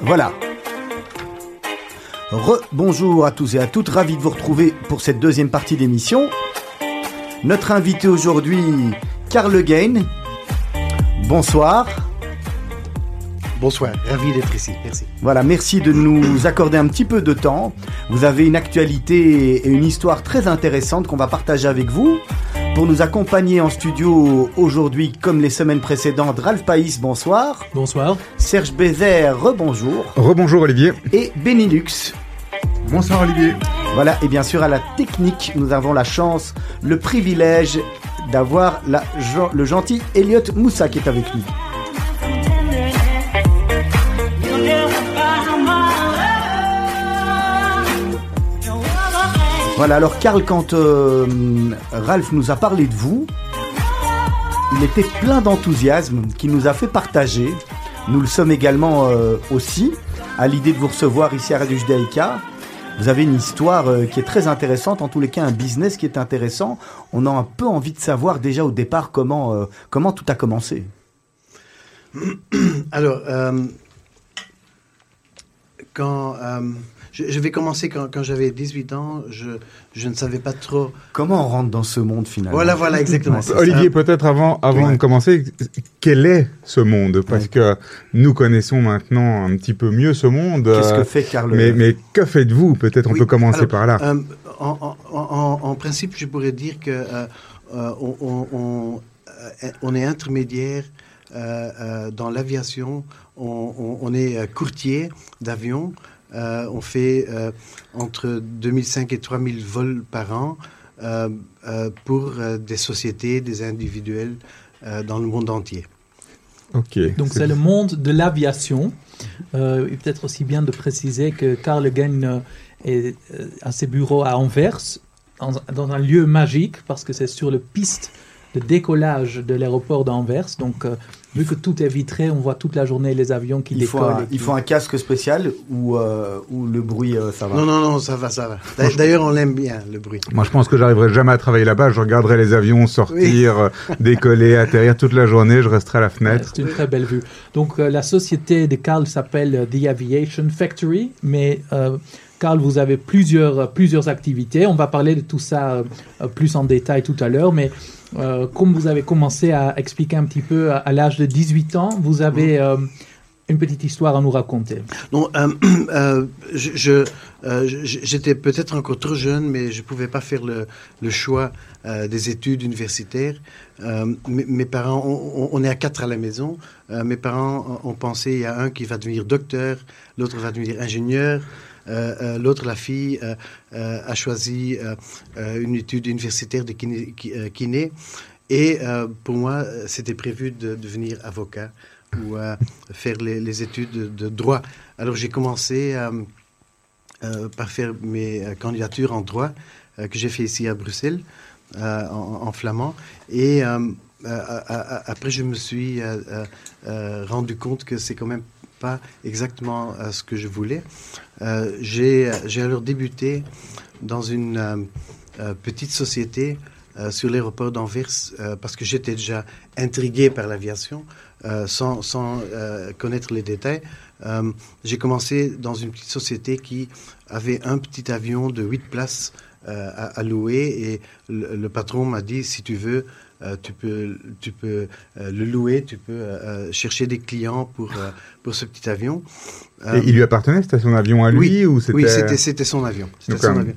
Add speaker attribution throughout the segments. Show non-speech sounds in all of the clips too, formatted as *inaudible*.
Speaker 1: Voilà. Re-bonjour à tous et à toutes, ravi de vous retrouver pour cette deuxième partie d'émission. Notre invité aujourd'hui, Karl Gain. Bonsoir.
Speaker 2: Bonsoir, ravi d'être ici, merci.
Speaker 1: Voilà, merci de nous accorder un petit peu de temps. Vous avez une actualité et une histoire très intéressante qu'on va partager avec vous. Pour nous accompagner en studio aujourd'hui, comme les semaines précédentes, Ralph Païs, bonsoir.
Speaker 3: Bonsoir.
Speaker 1: Serge Bézère, rebonjour.
Speaker 4: Rebonjour Olivier.
Speaker 1: Et Benilux.
Speaker 5: Bonsoir Olivier.
Speaker 1: Voilà, et bien sûr à la technique, nous avons la chance, le privilège d'avoir le gentil Elliot Moussa qui est avec nous. Voilà, alors Karl, quand euh, Ralph nous a parlé de vous, il était plein d'enthousiasme qui nous a fait partager. Nous le sommes également euh, aussi à l'idée de vous recevoir ici à Radio Judaïka. Vous avez une histoire euh, qui est très intéressante, en tous les cas un business qui est intéressant. On a un peu envie de savoir déjà au départ comment, comment tout a commencé. *coughs*
Speaker 2: Alors, quand je, vais commencer quand, quand j'avais 18 ans. Je, je, ne savais pas trop.
Speaker 1: Comment on rentre dans ce monde finalement
Speaker 2: Voilà, voilà, exactement.
Speaker 4: Olivier, peut-être avant, avant de commencer, quel est ce monde Parce que nous connaissons maintenant un petit peu mieux ce monde.
Speaker 1: Qu'est-ce que fait Carl
Speaker 4: Mais, mais que faites-vous Peut-être on peut commencer par là.
Speaker 2: Euh, en, en, en, principe, je pourrais dire que euh, euh, on, on, on, est intermédiaire dans l'aviation. On, est courtier d'avions. Euh, on fait euh, entre 2005 et 3000 vols par an euh, pour des sociétés, des individuels dans le monde entier.
Speaker 3: Donc c'est le monde de l'aviation. Euh, peut-être aussi bien de préciser que Karl Gain est à ses bureaux à Anvers, dans un lieu magique, parce que c'est sur le piste de décollage de l'aéroport d'Anvers. Donc, euh, vu que tout est vitré, on voit toute la journée les avions qui
Speaker 1: il
Speaker 3: décollent.
Speaker 1: Faut Il faut un casque spécial ou, euh, ou le bruit, euh, ça va?
Speaker 2: Non, non, non, ça va, ça va. D'ailleurs, on l'aime bien, le bruit.
Speaker 4: Moi, je pense que j'arriverai jamais à travailler là-bas. Je regarderai les avions sortir, décoller, atterrir toute la journée. Je resterai à la fenêtre.
Speaker 3: C'est une très belle vue. Donc, la société de Carl s'appelle The Aviation Factory, mais... Carl, vous avez plusieurs, plusieurs activités. On va parler de tout ça plus en détail tout à l'heure, mais euh, comme vous avez commencé à expliquer un petit peu à, l'âge de 18 ans, vous avez mhm. euh, une petite histoire à nous raconter.
Speaker 2: Non, euh, *clears throat* je, j'étais peut-être encore trop jeune, mais je ne pouvais pas faire le, le choix des études universitaires. mes, parents, on, est à quatre à la maison. mes parents ont pensé, il y a un qui va devenir docteur, l'autre va devenir ingénieur. Euh, euh, l'autre, la fille, euh, a choisi une étude universitaire de kiné. et pour moi, c'était prévu de devenir avocat ou faire les, études de, droit. Alors j'ai commencé par faire mes candidatures en droit que j'ai fait ici à Bruxelles, en, flamand. Et après, je me suis rendu compte que c'est quand même pas exactement ce que je voulais. Euh, j'ai alors débuté dans une euh, euh, petite société sur l'aéroport d'Anvers parce que j'étais déjà intrigué par l'aviation sans, sans connaître les détails. j'ai commencé dans une petite société qui avait un petit avion de 8 places à, louer et le patron m'a dit si tu veux euh, tu peux, tu peux euh, le louer, tu peux euh, chercher des clients pour, pour ce petit avion.
Speaker 4: Et il lui appartenait? C'était son avion à lui
Speaker 2: Oui,
Speaker 4: ou
Speaker 2: oui c'était, c'était son avion. C'était son avion.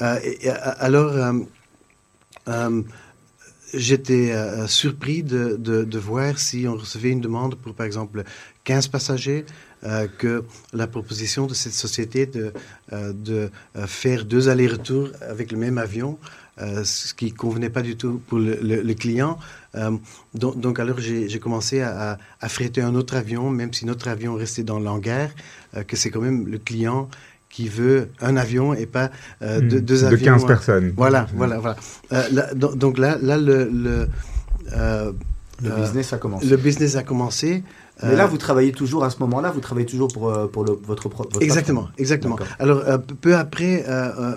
Speaker 2: Et, alors, j'étais surpris de, de, de, voir si on recevait une demande pour, par exemple, 15 passagers, que la proposition de cette société de, de faire deux allers-retours avec le même avion euh, ce qui convenait pas du tout pour le, client. Euh, donc, alors j'ai commencé à, à, fréter un autre avion, même si notre avion restait dans l'hangar, euh, que c'est quand même le client qui veut un avion et pas hmm. deux, avions.
Speaker 4: De 15 personnes.
Speaker 2: Voilà, hmm. voilà, voilà. donc là, là le,
Speaker 1: Le business a commencé.
Speaker 2: Le business a commencé.
Speaker 1: Mais là, vous travaillez toujours à ce moment-là, vous travaillez toujours pour, pour le, votre propre.
Speaker 2: Exactement, exactement. Alors, peu après,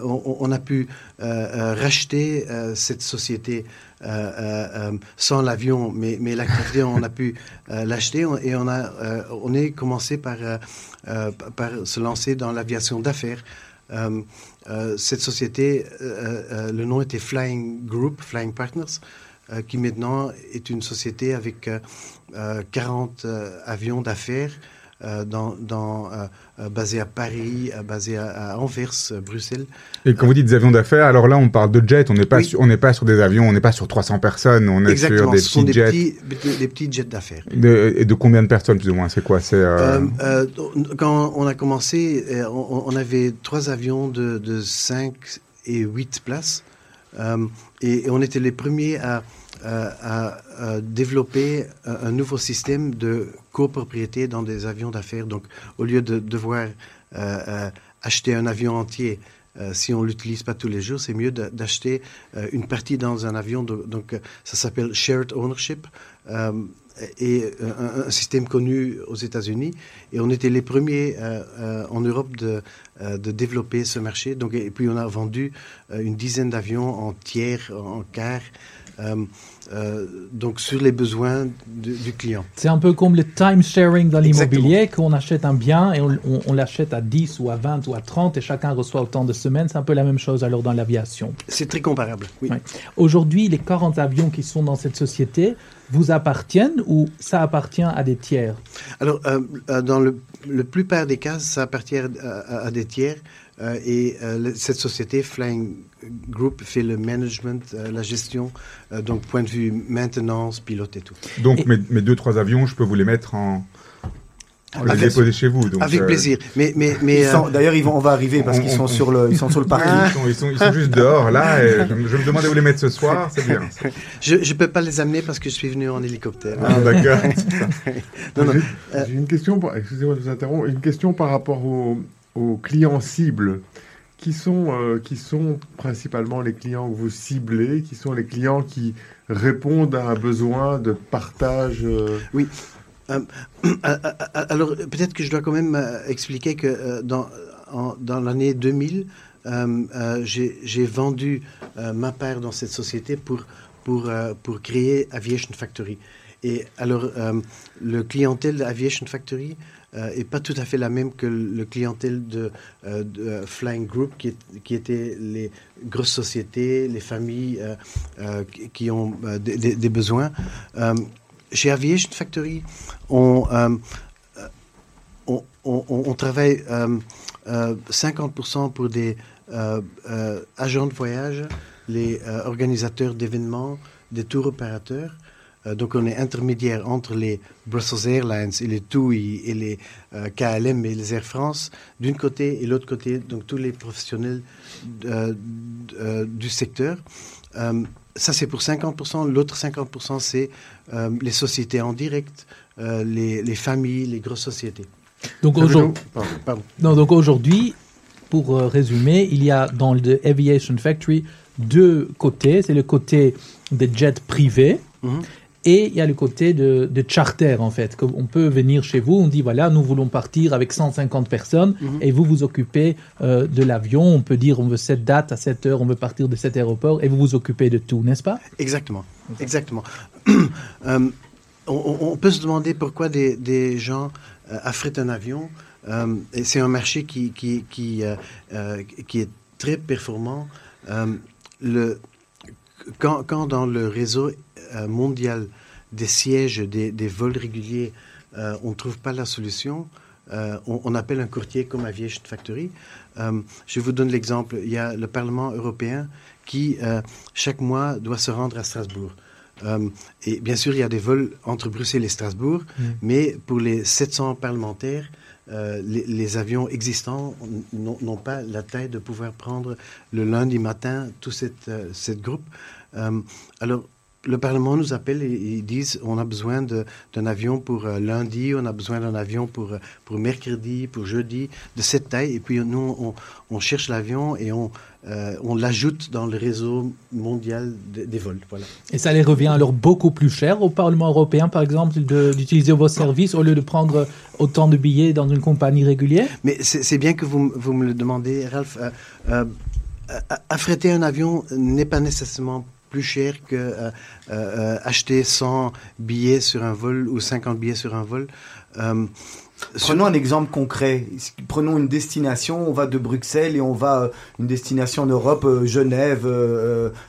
Speaker 2: on, on, a pu racheter cette société sans l'avion, mais, mais l'activité, on a pu l'acheter et on, a, on est commencé par, par se lancer dans l'aviation d'affaires. Euh, cette société, euh, euh, le nom était Flying Group, Flying Partners, qui maintenant est une société avec 40 avions d'affaires euh, dans, dans euh, euh, basé à Paris, basé à, Anvers, Bruxelles.
Speaker 4: Et quand vous dites avions d'affaires, alors là on parle de jets, on n'est pas, sur, on n'est pas sur des avions, on n'est pas sur 300 personnes, on est sur des petits des jets.
Speaker 2: Petits, des petits jets d'affaires.
Speaker 4: et de combien de personnes plus ou moins C'est quoi C'est
Speaker 2: quand on a commencé, on, avait trois avions de, de 5 et 8 places. et, on était les premiers à à, développer un nouveau système de copropriété dans des avions d'affaires. Donc, au lieu de devoir euh, euh, acheter un avion entier, euh, si on l'utilise pas tous les jours, c'est mieux d'acheter une partie dans un avion. donc, ça s'appelle shared ownership et un, système connu aux États-Unis. Et on était les premiers en Europe de, de, développer ce marché. Donc, et puis on a vendu une dizaine d'avions en tiers, en quart. Euh, euh, donc sur les besoins du, client.
Speaker 3: C'est un peu comme le time sharing dans l'immobilier, qu'on achète un bien et on, l'achète à 10 ou à 20 ou à 30 et chacun reçoit autant de semaines. C'est un peu la même chose alors dans l'aviation.
Speaker 2: C'est très comparable, oui.
Speaker 3: Aujourd'hui, les 40 avions qui sont dans cette société vous appartiennent ou ça appartient à des tiers?
Speaker 2: Alors, euh, dans le, le, plupart des cas, ça appartient à des tiers. Euh, et euh, cette société, Flying Group, fait le management, euh, la gestion, donc point de vue maintenance, pilote et tout.
Speaker 4: Donc mes, mes, deux, trois avions, je peux vous les mettre en... les déposer chez vous. Donc,
Speaker 2: avec plaisir. Mais, mais, mais
Speaker 1: D'ailleurs, ils vont, on va arriver parce qu'ils sont sur le, ils sont sur le *laughs* parking.
Speaker 4: Ils sont, ils sont, juste dehors là. Et je, me demandais où les mettre ce soir. C'est bien.
Speaker 2: je ne peux pas les amener parce que je suis venu en hélicoptère.
Speaker 4: Ah, d'accord. *laughs*
Speaker 5: J'ai une question. Excusez-moi de vous interrompre. Une question par rapport au, aux clients cibles, qui sont, euh, qui sont principalement les clients que vous ciblez, qui sont les clients qui répondent à un besoin de partage euh,
Speaker 2: Oui. Euh, alors, peut-être que je dois quand même expliquer que dans, dans l'année 2000, j'ai vendu ma part dans cette société pour, pour, pour créer Aviation Factory. Et alors, le clientèle d'Aviation Factory, euh, et pas tout à fait la même que le clientèle de, euh, euh, Flying Group, qui, qui étaient les grosses sociétés, les familles qui ont des, besoins. chez Aviation Factory, on, on, on, travaille 50% pour des agents de voyage, les organisateurs d'événements, des tours opérateurs. Euh, donc on est intermédiaire entre les Brussels Airlines et les TUI et les euh, KLM et les Air France d'une côté et l'autre côté, donc tous les professionnels euh, du secteur. ça c'est pour 50%, l'autre 50% c'est les sociétés en direct, les, les, familles, les grosses sociétés.
Speaker 3: Donc aujourd'hui, donc aujourd'hui, pour résumer, il y a dans le Aviation Factory deux côtés. C'est le côté des jets privés. Mhm. Et il y a le côté de, charter, en fait. On peut venir chez vous, on dit, voilà, nous voulons partir avec 150 personnes, mhm. et vous vous occupez euh, de l'avion. On peut dire, on veut cette date, à cette heure, on veut partir de cet aéroport, et vous vous occupez de tout, n'est-ce pas?
Speaker 2: Exactement, exactement. *clears throat* Euh, on, peut se demander pourquoi des, gens euh, affrètent un avion. et c'est un marché qui, qui, qui, qui est très performant. le, quand, quand, dans le réseau euh, mondial des sièges, des, vols réguliers, euh, on ne trouve pas la solution. Euh, on, appelle un courtier comme Aviation Factory. je vous donne l'exemple. Il y a le Parlement européen qui, chaque mois, doit se rendre à Strasbourg. et bien sûr, il y a des vols entre Bruxelles et Strasbourg, mm. mais pour les 700 parlementaires, les, avions existants n'ont pas la taille de pouvoir prendre le lundi matin tout cette, cette groupe. alors, le Parlement nous appelle et ils disent on a besoin d'un avion pour euh, lundi, on a besoin d'un avion pour, euh, pour mercredi, pour jeudi, de cette taille. Et puis nous, on, on cherche l'avion et on, euh, on l'ajoute dans le réseau mondial des vols. Voilà.
Speaker 3: Et ça les revient alors beaucoup plus cher au Parlement européen, par exemple, d'utiliser vos services au lieu de prendre autant de billets dans une compagnie régulière?
Speaker 2: Mais c'est bien que vous, vous, me le demandez, Ralph. affréter un avion n'est pas nécessairement plus cher que euh, euh, acheter 100 billets sur un vol ou 50 billets sur un vol.
Speaker 1: Euh, Prenons un exemple concret. Prenons une destination, on va de Bruxelles et on va une destination en Europe, Genève,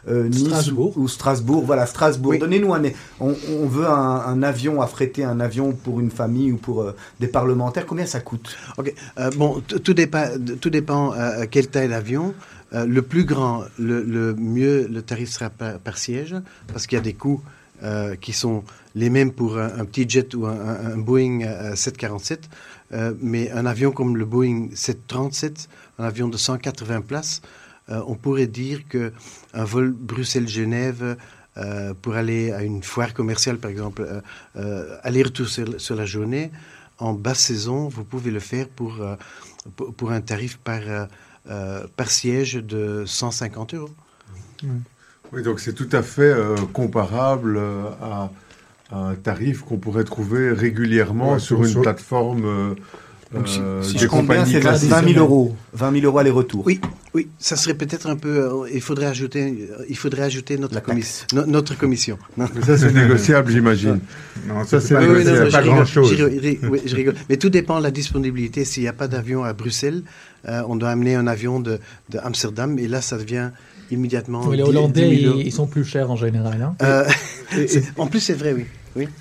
Speaker 1: Nice Strasbourg. Ou, Strasbourg. Voilà, Strasbourg. Donnez-nous un. On, veut un, avion, affréter un avion pour une famille ou pour des parlementaires. Combien ça coûte?
Speaker 2: Ok. bon, tout dépend, tout dépend quelle taille d'avion. Euh, le plus grand, le, mieux le tarif sera par, siège, parce qu'il y a des coûts euh, qui sont les mêmes pour un, petit jet ou un, Boeing 747. Euh, mais un avion comme le Boeing 737, un avion de 180 places, on pourrait dire que un vol Bruxelles-Genève pour aller à une foire commerciale, par exemple, aller-retour sur, la journée, en basse saison, vous pouvez le faire pour, pour un tarif par euh, par siège de 150 euros.
Speaker 5: Oui, donc c'est tout à fait euh, comparable euh, à, un tarif qu'on pourrait trouver régulièrement sur, une plateforme.
Speaker 1: si, je compte bien, c'est 20 000 euros. 20 000 euros aller-retour.
Speaker 2: Oui, oui, ça serait peut-être un peu. il faudrait ajouter, il faudrait ajouter notre, notre commission.
Speaker 5: ça, c'est négociable, j'imagine.
Speaker 4: Non, ça, c'est négociable. pas grand-chose.
Speaker 2: Oui, je rigole. Mais tout dépend de la disponibilité. S'il n'y a pas d'avion à Bruxelles, euh, on doit amener un avion de, Amsterdam et là, ça devient immédiatement.
Speaker 3: les Hollandais, ils, sont plus chers en général. Hein.
Speaker 2: Euh, *laughs* en plus, c'est vrai, oui.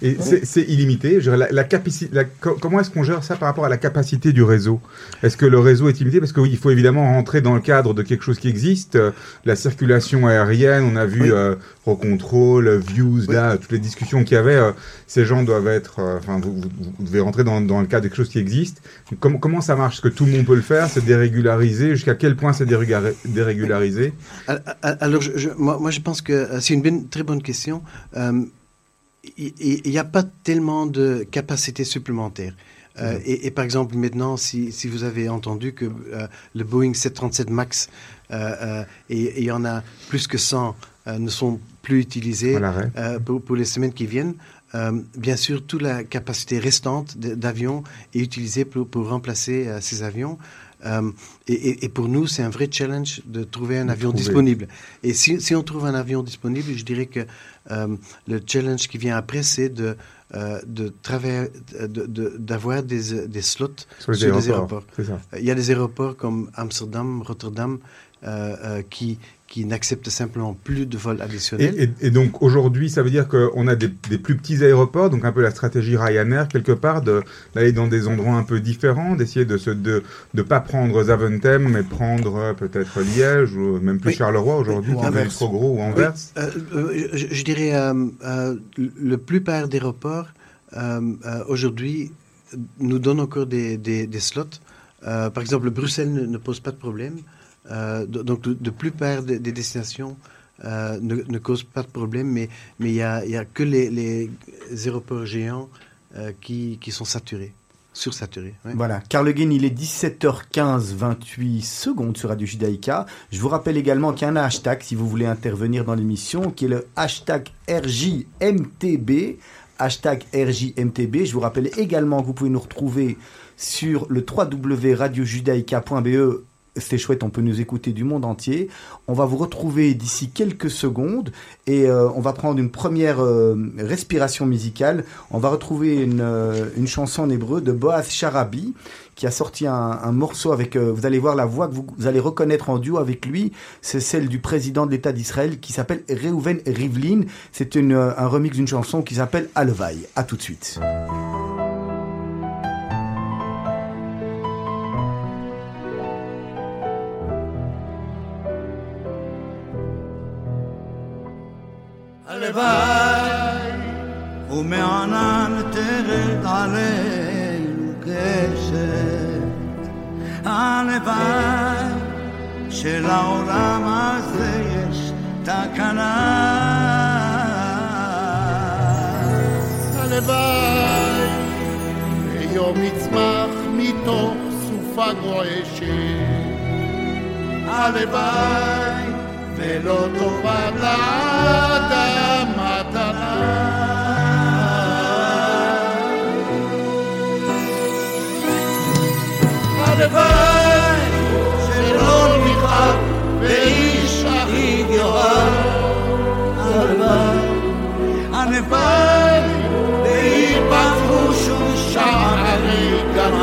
Speaker 4: Et c'est illimité. La, capacité, comment est-ce qu'on gère ça par rapport à la capacité du réseau? Est-ce que le réseau est illimité? Parce qu'il faut évidemment rentrer dans le cadre de quelque chose qui existe. La circulation aérienne, on a vu euh, Views, là, toutes les discussions qu'il y avait. Euh, ces gens doivent être. Euh, vous, devez rentrer dans, le cadre de quelque chose qui existe. Comment, comment ça marche? Est-ce que tout le monde peut le faire C'est dérégularisé Jusqu'à quel point c'est dérégularisé
Speaker 2: Alors, moi, je pense que euh, c'est une très bonne question il n'y a pas tellement de capacité supplémentaire. Euh, et, par exemple, maintenant, si, si, vous avez entendu que euh, le Boeing 737 MAX, euh, et il y en a plus que 100, ne sont plus utilisés pour, pour, les semaines qui viennent, bien sûr, toute la capacité restante d'avions est utilisée pour, pour remplacer ces avions. Et, et, pour nous, c'est un vrai challenge de trouver un avion disponible. Et si, si, on trouve un avion disponible, je dirais que euh, le challenge qui vient après, c'est de, euh, de d'avoir des, des, slots sur, les aéroports. Il y a des aéroports comme Amsterdam, Rotterdam, euh, qui, qui n'acceptent simplement plus de vols additionnels.
Speaker 4: Et, donc aujourd'hui, ça veut dire qu'on a des, plus petits aéroports, donc un peu la stratégie Ryanair quelque part, d'aller dans des endroits un peu différents, d'essayer de ne de, de pas prendre Zaventem, mais prendre euh, peut-être Liège ou même plus Charleroi aujourd'hui, qui est trop gros, ou Anvers.
Speaker 2: Euh, euh, je, dirais euh, le plupart des aéroports aujourd'hui nous donnent encore des, des, slots. par exemple, Bruxelles ne pose pas de problème. Euh, donc, de, plupart des, destinations euh, ne, causent pas de problème, mais il n'y a, y a, que les, aéroports géants euh, qui, qui, sont saturés. Sursaturés.
Speaker 1: Voilà, Carl il est 17h15, 28 secondes sur Radio Judaïka. Je vous rappelle également qu'il y a un hashtag si vous voulez intervenir dans l'émission, qui est le hashtag RJMTB. Hashtag RJMTB. Je vous rappelle également que vous pouvez nous retrouver sur le www.radiojudaïka.be c'est chouette, on peut nous écouter du monde entier. On va vous retrouver d'ici quelques secondes et euh, on va prendre une première euh, respiration musicale. On va retrouver une, euh, une, chanson en hébreu de Boaz Sharabi qui a sorti un, morceau avec, vous allez voir la voix que vous, allez reconnaître en duo avec lui, c'est celle du président de l'État d'Israël qui s'appelle Reuven Rivlin. C'est un remix d'une chanson qui s'appelle Alevaï. À tout de suite. הלוואי ומענן תרד עלינו קשת הלוואי שלעולם הזה יש תקנה.
Speaker 6: הלוואי ויום יצמח מתוך סופה גועשת. הלוואי ולא טובת לאדם מתנה. הלוואי שלא נכאב ואיש אחיו יאהב. הלוואי הלוואי ויפתחו שוב שערי גן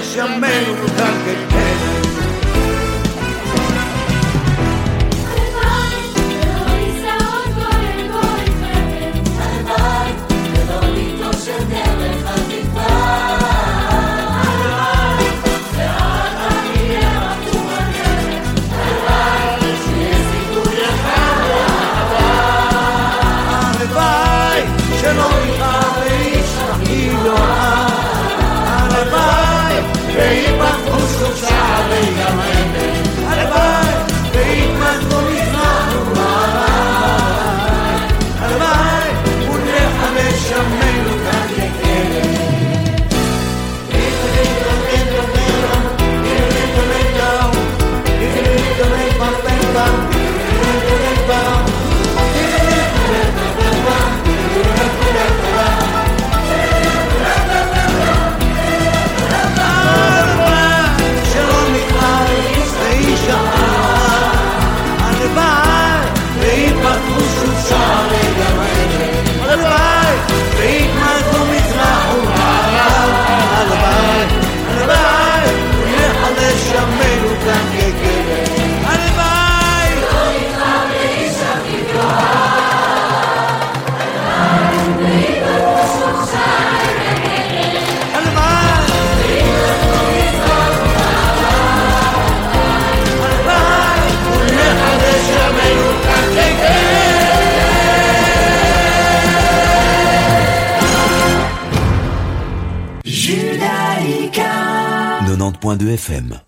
Speaker 6: ese amén tan que também para pensar
Speaker 7: 90.2 FM.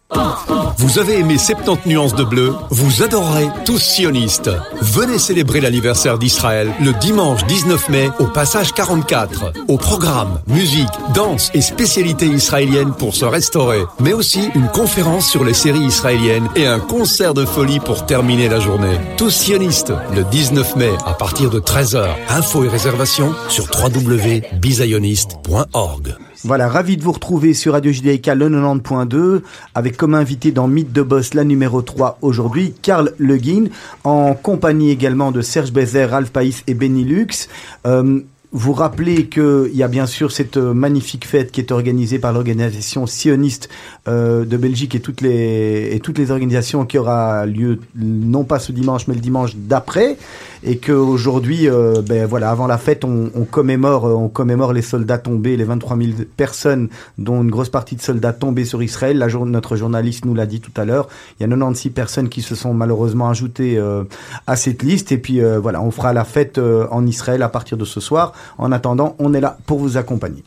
Speaker 7: Vous avez aimé 70 nuances de bleu? Vous adorerez tous sionistes. Venez célébrer l'anniversaire d'Israël le dimanche 19 mai au passage 44. Au programme, musique, danse et spécialités israéliennes pour se restaurer. Mais aussi une conférence sur les séries israéliennes et un concert de folie pour terminer la journée. Tous sionistes le 19 mai à partir de 13h. Infos et réservations sur www.bizioniste.org.
Speaker 1: Voilà, ravi de vous retrouver sur Radio Judaïka le 90.2 avec comme invité dans Mythe de Boss la numéro 3 aujourd'hui, Karl Le Guin, en compagnie également de Serge Bézère, Ralph Païs et Benny Lux. Euh, vous rappelez qu'il y a bien sûr cette euh, magnifique fête qui est organisée par l'organisation sioniste euh, de Belgique et toutes les et toutes les organisations qui aura lieu non pas ce dimanche mais le dimanche d'après et qu'aujourd'hui euh, ben voilà avant la fête on, on commémore euh, on commémore les soldats tombés les 23 000 personnes dont une grosse partie de soldats tombés sur Israël. La jour, notre journaliste nous l'a dit tout à l'heure. Il y a 96 personnes qui se sont malheureusement ajoutées euh, à cette liste. Et puis euh, voilà on fera la fête euh, en Israël à partir de ce soir. En attendant on est là pour vous accompagner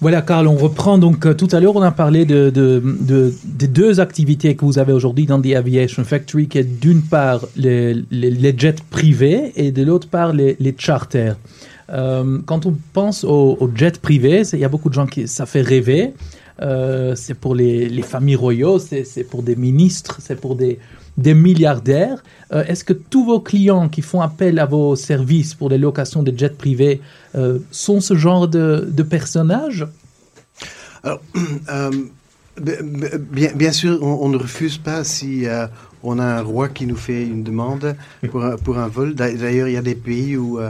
Speaker 3: Voilà, Karl, on reprend donc euh, tout à l'heure, on a parlé de, deux activités que vous avez aujourd'hui dans The Aviation Factory, qui est d'une part les, jets privés et de l'autre part les, charters. Euh, quand on pense aux, jets privés, il y a beaucoup de gens qui ça fait rêver. Euh, c'est pour les, les familles royaux, c'est pour des ministres, c'est pour des, des milliardaires. Euh, Est-ce que tous vos clients qui font appel à vos services pour les locations de jets privés euh, sont ce genre de, personnages?
Speaker 2: Alors, *clears throat* euh, bien, sûr, on, ne refuse pas si on a un roi qui nous fait une demande pour pour un vol. D'a- D'ailleurs, il y a des pays où,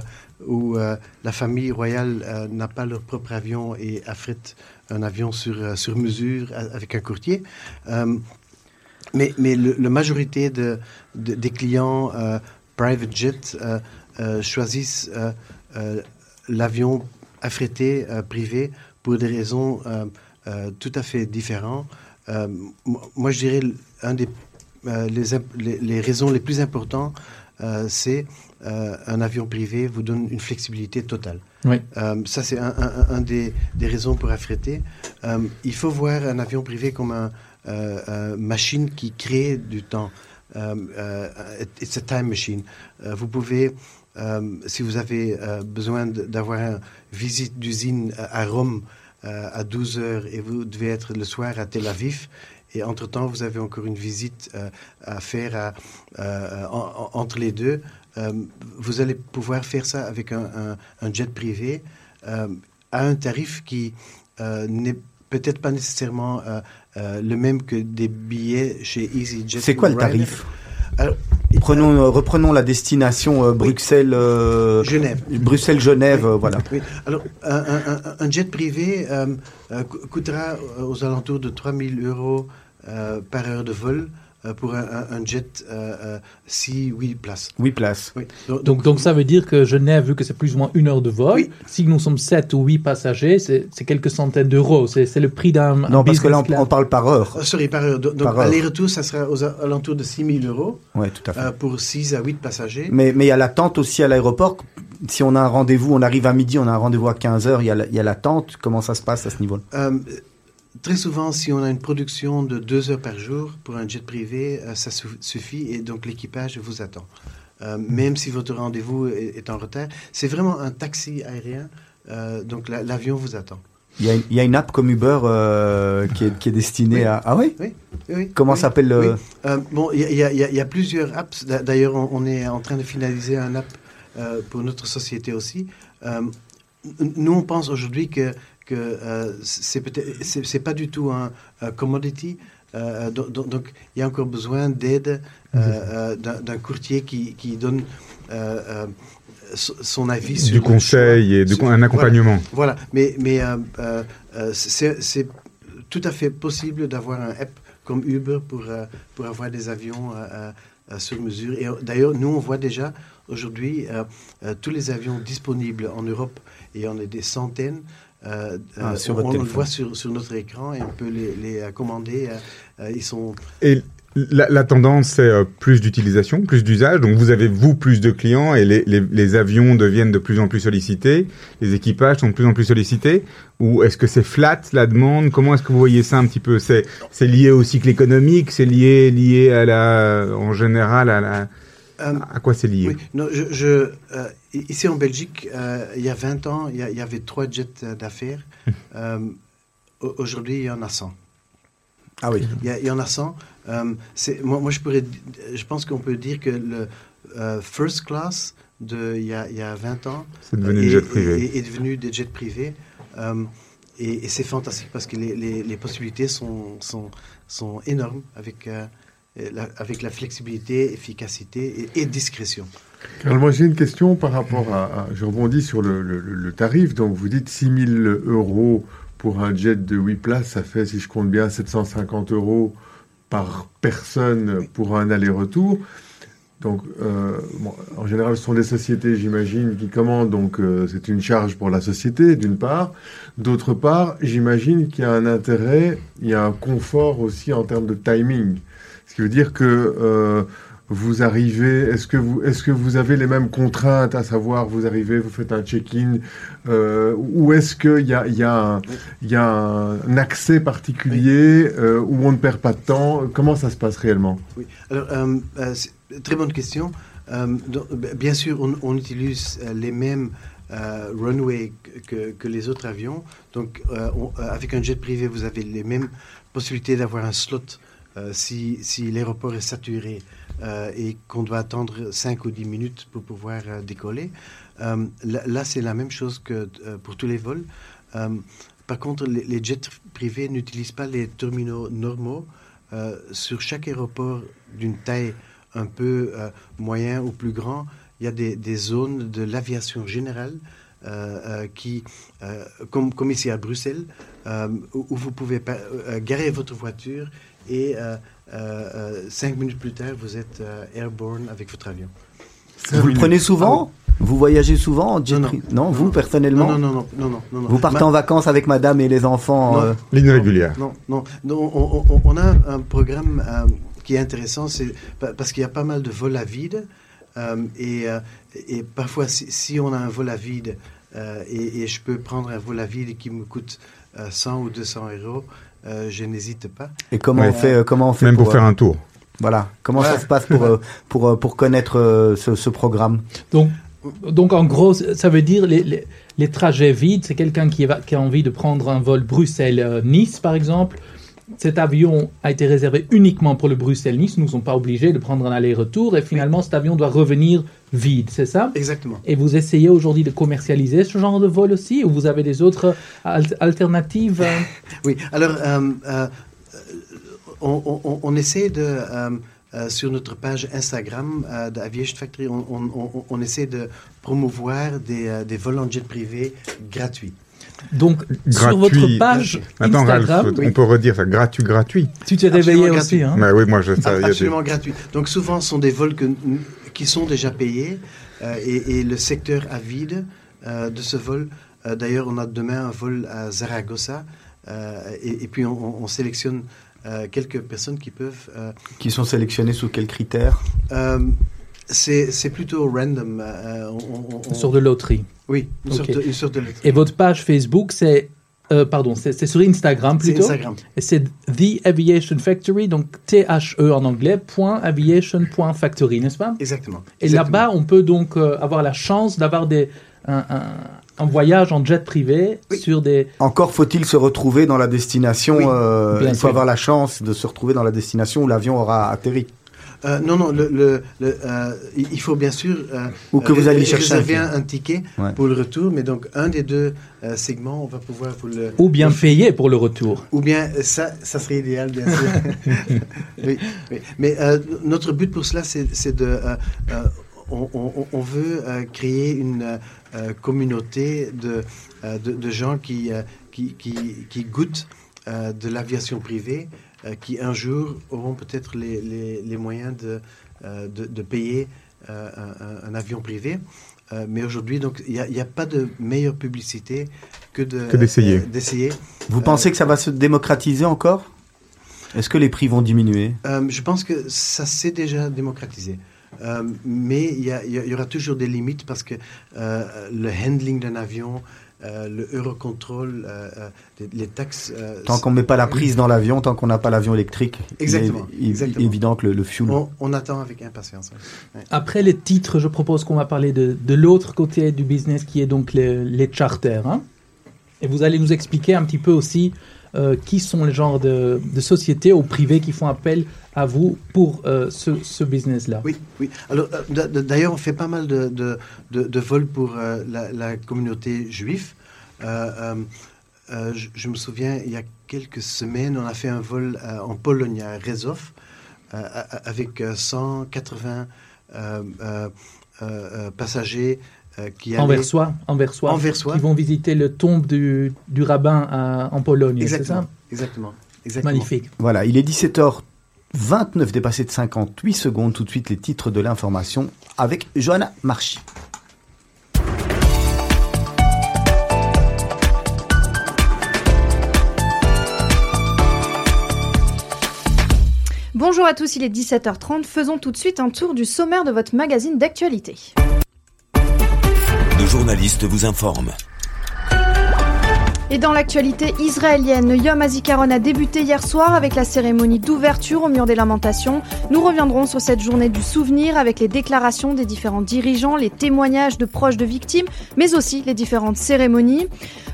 Speaker 2: où la famille royale n'a pas leur propre avion et affrète un avion sur, sur mesure avec un courtier. Mais, mais le, la majorité de, de- des clients euh, private jet euh, euh, choisissent euh, l'avion affrété privé pour des raisons tout à fait différentes. Mo- moi, je dirais un des les, imp- les, les raisons les plus importantes, c'est euh, un avion privé vous donne une flexibilité totale.
Speaker 3: Oui.
Speaker 2: Euh, ça, c'est un, un- un des, des raisons pour affréter. Euh, il faut voir un avion privé comme une machine qui crée du temps. Euh, euh, it's a time machine. Euh, vous pouvez, euh, si vous avez euh, besoin d'avoir une visite d'usine à Rome euh, à 12 heures et vous devez être le soir à Tel Aviv, et entre-temps, vous avez encore une visite euh, à faire euh, entre les deux, euh, vous allez pouvoir faire ça avec un, jet privé euh, à un tarif qui euh, n'est peut-être pas nécessairement euh, le même que des billets chez EasyJet.
Speaker 1: C'est quoi le
Speaker 2: Ryanair.
Speaker 1: tarif
Speaker 2: Alors,
Speaker 1: Prenons, euh, reprenons la destination euh, Bruxelles, euh,
Speaker 2: Genève.
Speaker 1: Bruxelles-Genève, euh, voilà.
Speaker 2: Oui. Alors, un, un- jet privé co- coûtera aux alentours de 3000 euros par heure de vol pour un, un- jet euh, 6-8 places.
Speaker 1: 8 places.
Speaker 2: Oui. Donc,
Speaker 3: Donc, donc ça veut dire que Genève, vu que c'est plus ou moins une heure de vol,
Speaker 2: Oui.
Speaker 3: si nous sommes 7 ou 8 passagers, c'est quelques centaines d'euros. C'est le prix d'un.
Speaker 1: Non, parce que là, on, on parle par heure.
Speaker 2: Oh, sorry, par heure. Donc,
Speaker 1: heure.
Speaker 2: aller-retour, ça sera aux a- alentours de 6000 euros
Speaker 1: Ouais, tout à fait.
Speaker 2: euh, pour 6 à 8 passagers.
Speaker 1: Mais mais il y a l'attente aussi à l'aéroport. Si on a un rendez-vous, on arrive à midi, on a un rendez-vous à 15h, il y a la- il y a l'attente. Comment ça se passe à ce niveau-là?
Speaker 2: Euh, très souvent, si on a une production de 2 heures par jour pour un jet privé, euh, ça suf- suffit et donc l'équipage vous attend. Euh, même si votre rendez-vous est, est en retard, c'est vraiment un taxi aérien, euh, donc la- l'avion vous attend.
Speaker 1: il y, a, il y a une app comme Uber qui, est, qui est destinée
Speaker 2: Oui.
Speaker 1: à... Ah oui?
Speaker 2: Oui, oui,
Speaker 1: Comment s'appelle le...
Speaker 2: bon, il y, a- y y plusieurs apps. D'a- D'ailleurs, on, on est en train de finaliser un app pour notre société aussi. Nous, on pense aujourd'hui que, que euh, c'est peut-être, c'est pas du tout un, un commodity. Euh, do- do- donc, il y a encore besoin d'aide euh, euh, d'un courtier qui, qui donne so- son avis sur
Speaker 4: Du conseil et de,
Speaker 2: Sur-
Speaker 4: un accompagnement.
Speaker 2: Voilà, mais, mais euh, c'est tout à fait possible d'avoir un app comme Uber pour, pour avoir des avions sur mesure. Et d'ailleurs, nous, on voit déjà aujourd'hui tous les avions disponibles en Europe, et on est des centaines. Euh,
Speaker 1: Ah,
Speaker 2: euh,
Speaker 1: sur
Speaker 2: on,
Speaker 1: votre
Speaker 2: on le voit sur, sur notre écran et on peut les, les euh, commander. euh, ils sont
Speaker 4: Et la, la tendance, c'est euh, plus d'utilisation, plus d'usage. Donc vous avez, vous, plus de clients et les, les, les avions deviennent de plus en plus sollicités. Les équipages sont de plus en plus sollicités. Ou est-ce que c'est flat, la demande? Comment est-ce que vous voyez ça un petit peu? C'est c'est lié au cycle économique? C'est lié, lié à la, en général, à la...
Speaker 2: Euh,
Speaker 4: À quoi c'est lié
Speaker 2: Oui, non, je, je, euh, ici en Belgique, euh, il y a 20 ans, il y, a- il y avait trois jets d'affaires. *laughs* Euh, au- Aujourd'hui, il y en a 100.
Speaker 1: Ah oui.
Speaker 2: Il y, a- il y en a 100. Euh, c'est- moi, moi, je, pourrais, di- je pense qu'on peut dire que le first class de il y a, il y a 20 ans
Speaker 4: devenu
Speaker 2: est, devenu des jets privés. Et c'est fantastique parce que les, les- les possibilités sont, sont, sont énormes avec, la, avec la flexibilité, efficacité et, et discrétion.
Speaker 5: Alors moi j'ai une question par rapport à, à- je rebondis sur le, le- le- le tarif. Donc vous dites 6 000 euros pour un jet de 8 places, ça fait, si je compte bien, 750 euros par personne pour un aller-retour. Donc euh, bon, en général ce sont des sociétés, j'imagine, qui commandent, donc euh, c'est une charge pour la société d'une part. D'autre part, j'imagine qu'il y a un intérêt, il y a un confort aussi en termes de timing. Ce qui veut dire que euh, vous arrivez, est-ce que vous, est-ce que vous avez les mêmes contraintes, à savoir vous arrivez, vous faites un check-in, euh, ou est-ce qu'il y a, un- accès particulier euh, où on ne perd pas de temps? Comment ça se passe réellement?
Speaker 2: Oui. Alors, très bonne question. Bien sûr, on, utilise les mêmes euh, runways que, les autres avions. Donc, on- avec un jet privé, vous avez les mêmes possibilités d'avoir un slot euh, si, l'aéroport est saturé euh, et qu'on doit attendre 5 ou 10 minutes pour pouvoir euh, décoller. Là, c'est la même chose que pour tous les vols. Par contre, les, jets privés n'utilisent pas les terminaux normaux. Sur chaque aéroport d'une taille un peu moyen ou plus grand, il y a des, zones de l'aviation générale qui, comme, ici à Bruxelles, où, vous pouvez garer votre voiture et euh, euh, euh, cinq minutes plus tard, vous êtes euh, airborne avec votre avion.
Speaker 1: Vous le prenez souvent Vous voyagez souvent en jet
Speaker 2: Non,
Speaker 1: non. vous personnellement
Speaker 2: Non, non, non, non, non, non, non.
Speaker 1: Vous partez
Speaker 2: Ma-
Speaker 1: en vacances avec madame et les enfants
Speaker 2: Non.
Speaker 1: euh,
Speaker 4: Ligne régulière.
Speaker 2: Non, non, non, on, on- on a un programme euh, qui est intéressant, c'est pa- parce qu'il y a pas mal de vols à vide. euh, et, euh, et parfois, si, si on a un vol à vide euh, et, et je peux prendre un vol à vide qui me coûte euh, 100 ou 200 euros, euh, je n'hésite pas.
Speaker 1: Et comment
Speaker 4: Ouais.
Speaker 1: on fait, euh, comment on fait
Speaker 4: Même pour
Speaker 1: euh,
Speaker 4: faire un tour.
Speaker 1: Voilà. Comment ça se passe pour, euh, pour, euh, pour connaître euh, ce, ce programme?
Speaker 3: Donc, donc en gros, ça veut dire les, les, les trajets vides, c'est quelqu'un qui, va- qui a envie de prendre un vol Bruxelles-Nice, par exemple. Cet avion a été réservé uniquement pour le Bruxelles-Nice. Nous ne sommes pas obligés de prendre un aller-retour. Et finalement, cet avion doit revenir vide, c'est ça?
Speaker 2: Exactement.
Speaker 3: Et vous essayez aujourd'hui de commercialiser ce genre de vol aussi Ou vous avez des autres al- alternatives euh? *laughs*
Speaker 2: Oui, alors euh, euh, on, on- on essaie de, euh, euh, sur notre page Instagram euh, de Aviation Factory, on, on- on- on essaie de promouvoir des, euh, des vols en jet privé gratuits.
Speaker 3: Donc, sur votre page
Speaker 4: Attends,
Speaker 3: Instagram,
Speaker 4: Ralph, on peut redire ça, gratuit, gratuit.
Speaker 3: tu t'es réveillé
Speaker 2: gratuit.
Speaker 3: aussi. Hein
Speaker 4: Bah oui, moi, je, ça, des-
Speaker 2: Absolument gratuit. Donc souvent, ce sont des vols que, qui sont déjà payés euh, et, et le secteur avide euh, de ce vol. euh, D'ailleurs, on a demain un vol à Zaragoza euh, et, et puis on, on- on sélectionne euh, quelques personnes qui peuvent. euh,
Speaker 1: Qui sont sélectionnés sous quels critères?
Speaker 2: Euh, c'est c'est plutôt random. euh, on- on- on-
Speaker 3: Sur de loterie.
Speaker 2: Oui, une, sorte de, une sorte de
Speaker 3: Et votre page Facebook, c'est. euh, pardon, c'est sur Instagram
Speaker 2: C'est
Speaker 3: plutôt.
Speaker 2: Instagram.
Speaker 3: Et c'est The Aviation Factory, donc T-H-E en anglais, point aviation point factory, n'est-ce pas?
Speaker 2: Exactement.
Speaker 3: Et là-bas, on peut donc euh, avoir la chance d'avoir des un, un- un voyage en jet privé
Speaker 2: Oui.
Speaker 3: sur des.
Speaker 1: Encore faut-il se retrouver dans la destination.
Speaker 2: Oui,
Speaker 1: euh,
Speaker 3: bien
Speaker 1: il faut
Speaker 3: sûr.
Speaker 1: avoir la chance de se retrouver dans la destination où l'avion aura atterri.
Speaker 2: Euh, non, non, le, le- le, euh, il faut bien sûr euh,
Speaker 1: Ou que vous alliez chercher un
Speaker 2: réserver un, un ticket
Speaker 1: Ouais.
Speaker 2: pour le retour, mais donc un des deux euh, segments, on va pouvoir vous le...
Speaker 3: Ou bien payer pour le retour.
Speaker 2: Ou bien, ça, ça serait idéal, bien sûr. *laughs* oui, oui. Mais euh, notre but pour cela, c'est de... euh, euh, on, on- on veut euh, créer une communauté de, euh, de, de gens qui, euh, qui, qui, qui goûtent euh, de l'aviation privée, qui un jour auront peut-être les, les, les moyens de, euh, de, de payer euh, un, avion privé. Euh, mais aujourd'hui, donc, il n'y a, il y a pas de meilleure publicité que de
Speaker 4: Que d'essayer.
Speaker 2: euh, d'essayer.
Speaker 1: Vous
Speaker 2: Euh,
Speaker 1: pensez que ça va se démocratiser encore? Est-ce que les prix vont diminuer?
Speaker 2: Euh, je pense que ça s'est déjà démocratisé. Euh, mais il y, a- il y y aura toujours des limites parce que euh, le handling d'un avion, euh, le Eurocontrol, euh, euh, les, les taxes. euh,
Speaker 1: Tant qu'on ne met pas la prise dans l'avion, tant qu'on n'a pas l'avion électrique,
Speaker 2: Exactement,
Speaker 1: il est, il est
Speaker 2: exactement.
Speaker 1: évident que le, le fuel.
Speaker 2: on, on attend avec impatience. ouais.
Speaker 3: Après les titres, je propose qu'on va parler de, de l'autre côté du business qui est donc les, les charters. hein. Et vous allez nous expliquer un petit peu aussi euh, qui sont les genres de, sociétés ou privées qui font appel à vous pour euh, ce, business-là.
Speaker 2: Oui, oui. Alors, euh, d'ailleurs, on fait pas mal de, de, de- vols pour la, communauté juive. Je, je me souviens, il y a quelques semaines, on a fait un vol en Pologne, à Rezov, avec euh, 180 euh, euh, qui
Speaker 3: Anversois, Anversois. qui vont visiter le tombe du, du rabbin à- en Pologne, c'est
Speaker 2: Exactement,
Speaker 3: ça
Speaker 2: exactement, exactement.
Speaker 3: Magnifique.
Speaker 1: Voilà, il est 17h29 dépassé de 58 secondes. Tout de suite, les titres de l'information avec Johanna Marchi.
Speaker 8: Bonjour à tous, il est 17h30. Faisons tout de suite un tour du sommaire de votre magazine d'actualité.
Speaker 7: Nos journalistes vous informent.
Speaker 8: Et dans l'actualité israélienne, Yom HaZikaron a débuté hier soir avec la cérémonie d'ouverture au mur des lamentations. Nous reviendrons sur cette journée du souvenir avec les déclarations des différents dirigeants, les témoignages de proches de victimes, mais aussi les différentes cérémonies.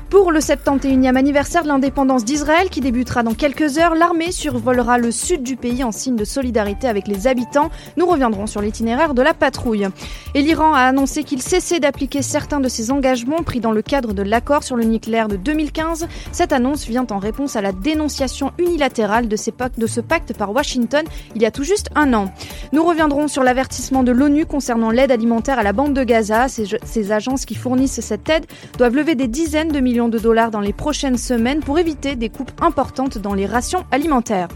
Speaker 8: Pour le 71e anniversaire de l'indépendance d'Israël qui débutera dans quelques heures, l'armée survolera le sud du pays en signe de solidarité avec les habitants. Nous reviendrons sur l'itinéraire de la patrouille. Et l'Iran a annoncé qu'il cessait d'appliquer certains de ses engagements pris dans le cadre de l'accord sur le nucléaire de 2015. Cette annonce vient en réponse à la dénonciation unilatérale de, ce pacte par Washington il y a tout juste un an. Nous reviendrons sur l'avertissement de l'ONU concernant l'aide alimentaire à la bande de Gaza. Ces, ces agences qui fournissent cette aide doivent lever des dizaines de de dollars dans les prochaines semaines pour éviter des coupes importantes dans les rations alimentaires.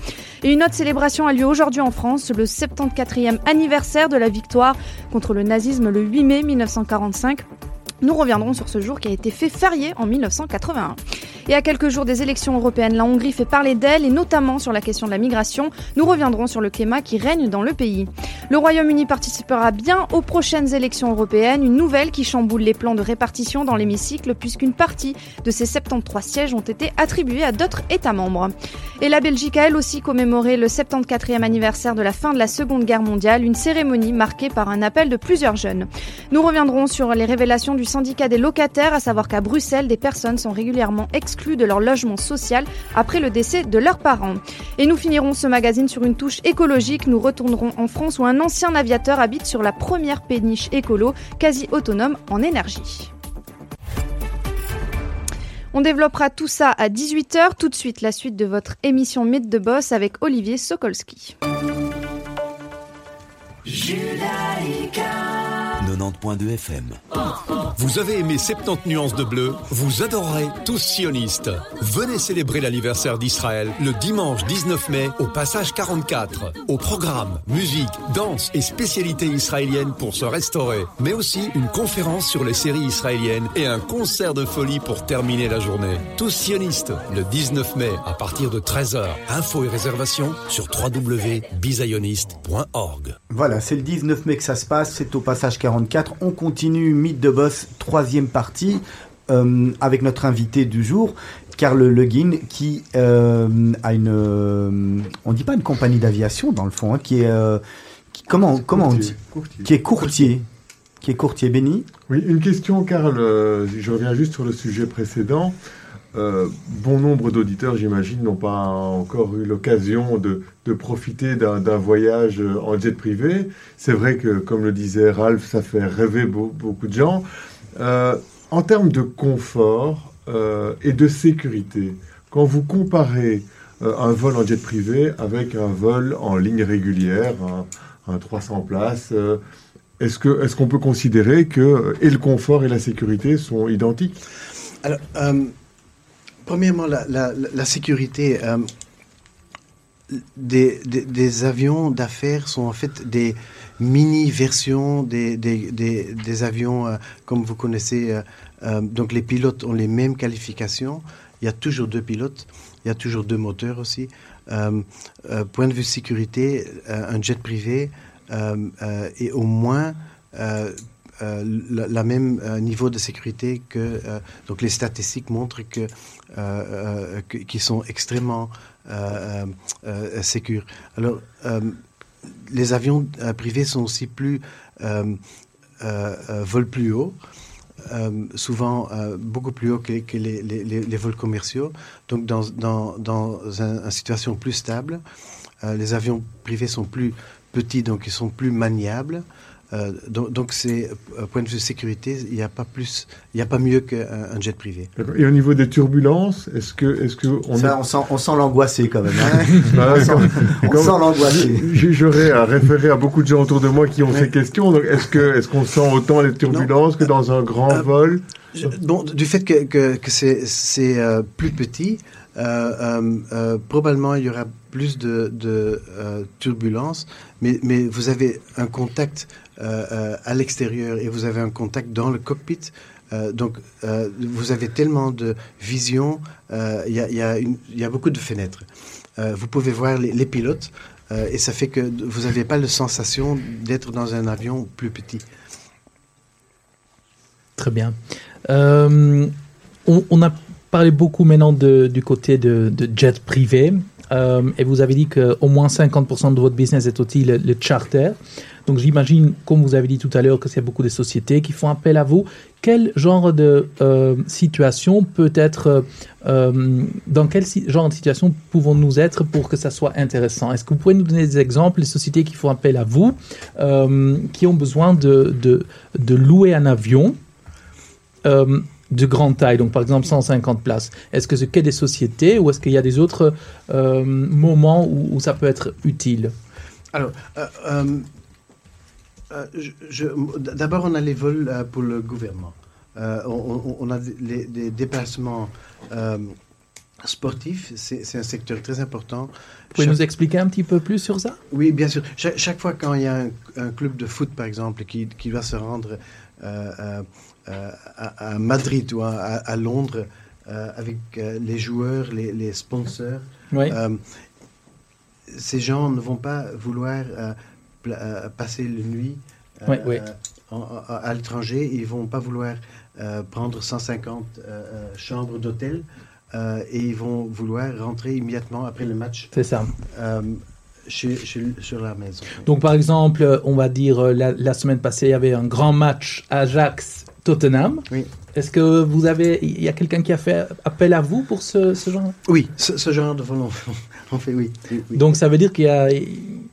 Speaker 8: Et une autre célébration a lieu aujourd'hui en France, le 74e anniversaire de la victoire contre le nazisme le 8 mai 1945. Nous reviendrons sur ce jour qui a été fait férié en 1981. Et à quelques jours des élections européennes, la Hongrie fait parler d'elle, et notamment sur la question de la migration. Nous reviendrons sur le climat qui règne dans le pays. Le Royaume-Uni participera bien aux prochaines élections européennes, une nouvelle qui chamboule les plans de répartition dans l'hémicycle, puisqu'une partie de ces 73 sièges ont été attribués à d'autres États membres. Et la Belgique a elle aussi commémoré le 74e anniversaire de la fin de la Seconde Guerre mondiale, une cérémonie marquée par un appel de plusieurs jeunes. Nous reviendrons sur les révélations du syndicat des locataires, à savoir qu'à Bruxelles, des personnes sont régulièrement exclues de leur logement social après le décès de leurs parents. Et nous finirons ce magazine sur une touche écologique. Nous retournerons en France où un ancien aviateur habite sur la première péniche écolo, quasi autonome en énergie. On développera tout ça à 18h. Tout de suite, la suite de votre émission Mythe de Boss avec Olivier Sokolski.
Speaker 7: 90.2 FM. Vous avez aimé 70 nuances de bleu? Vous adorerez tous sionistes. Venez célébrer l'anniversaire d'Israël le dimanche 19 mai au passage 44. Au programme, musique, danse et spécialités israéliennes pour se restaurer. Mais aussi une conférence sur les séries israéliennes et un concert de folie pour terminer la journée. Tous sionistes le 19 mai à partir de 13h. Infos et réservations sur www.bizioniste.org.
Speaker 1: Voilà, c'est le 19 mai que ça se passe, c'est au passage 44. On continue Mythe de Boss, troisième partie, euh, avec notre invité du jour, Karl Le Guin, qui euh, a une. euh, on dit pas une compagnie d'aviation dans le fond, hein, qui est. euh, qui- comment comment on dit
Speaker 5: Courtier.
Speaker 1: Qui est courtier. Qui est courtier béni.
Speaker 5: Oui, une question, Karl. euh, je reviens juste sur le sujet précédent. Euh, bon nombre d'auditeurs, j'imagine, n'ont pas encore eu l'occasion de, profiter d'un voyage en jet privé. C'est vrai que, comme le disait Ralph, ça fait rêver beau- beaucoup de gens. Euh, en termes de confort euh, et de sécurité, quand vous comparez un vol en jet privé avec un vol en ligne régulière, un, un 300 places, est-ce qu'on peut considérer que et le confort et la sécurité sont identiques?
Speaker 2: Premièrement, la, sécurité. euh, des, avions d'affaires sont en fait des mini-versions des, avions, euh, comme vous connaissez. euh, donc, les pilotes ont les mêmes qualifications. Il y a toujours deux pilotes. Il y a toujours deux moteurs aussi. Point de vue sécurité, un jet privé est au moins euh, la, même niveau de sécurité que donc les statistiques montrent que euh, euh, qu'ils sont extrêmement euh, sécures. Alors les avions privés sont aussi plus volent plus haut. souvent beaucoup plus haut que, les, vols commerciaux. Donc, dans, dans, dans un- une situation plus stable, les avions privés sont plus petits, donc ils sont plus maniables. Euh, donc, donc c'est, euh, point de vue sécurité, il n'y a pas plus, il n'y a pas mieux qu'un un jet privé.
Speaker 5: Et au niveau des turbulences, est-ce que est-ce que on
Speaker 1: Ça,
Speaker 5: est-
Speaker 1: on sent, on sent l'angoissé quand même. hein. *laughs*
Speaker 5: Bah,
Speaker 1: on sent, on l'angoissé.
Speaker 5: J'aurais à référer à beaucoup de gens autour de moi qui ont ces questions. Donc, est-ce que est-ce qu'on sent autant les turbulences que dans un grand
Speaker 2: Euh,
Speaker 5: vol?
Speaker 2: Je- Bon, du fait que, que, que c'est, c'est euh, plus petit, probablement il y aura plus de, de turbulences, mais, mais vous avez un contact à l'extérieur et vous avez un contact dans le cockpit. Euh, donc, euh, vous avez tellement de vision, euh, il y, a, beaucoup de fenêtres. Euh, vous pouvez voir les, pilotes euh, et ça fait que vous n'avez pas la sensation d'être dans un avion plus petit.
Speaker 3: Très bien. Euh, on, a parlé beaucoup maintenant du côté de, de jet privé. Euh, et vous avez dit qu'au moins 50% de votre business est aussi le charter. Donc j'imagine, comme vous avez dit tout à l'heure, que c'est beaucoup de sociétés qui font appel à vous. Quel genre de euh, situation peut être, euh, euh, dans quel genre de situation pouvons-nous être pour que ça soit intéressant? Est-ce que vous pouvez nous donner des exemples des sociétés qui font appel à vous, qui ont besoin de, louer un avion de grande taille, donc par exemple 150 places? Est-ce que c'est que des sociétés ou est-ce qu'il y a des autres moments où, ça peut être utile?
Speaker 2: Alors, euh, je- je- d'abord, on a les vols euh, pour le gouvernement. Euh, on, a les- déplacements sportifs. C'est un secteur très important.
Speaker 3: Vous pouvez
Speaker 2: Chaque-
Speaker 3: nous expliquer un petit peu plus sur ça?
Speaker 2: Oui, bien sûr. Chaque, chaque fois quand il y a un, un club de foot, par exemple, qui, qui doit se rendre à, à Madrid ou à, à Londres, avec les joueurs, les, les sponsors.
Speaker 3: Oui.
Speaker 2: Ces gens ne vont pas vouloir passer la nuit euh,
Speaker 3: Oui, oui.
Speaker 2: en- en- à l'étranger. Ils vont pas vouloir euh, prendre 150 euh, euh, chambres d'hôtel euh, et ils vont vouloir rentrer immédiatement après le match
Speaker 3: C'est ça.
Speaker 2: euh, chez, chez- sur la maison.
Speaker 3: Donc, par exemple, on va dire euh, la, la semaine passée, il y avait un grand match Ajax-Tottenham.
Speaker 2: Oui.
Speaker 3: Est-ce que vous avez, il y a quelqu'un qui a fait appel à vous pour ce, ce genre?
Speaker 2: Oui, ce, ce genre de vol, on, on fait oui. oui, oui.
Speaker 3: Donc, ça veut dire qu'il y a,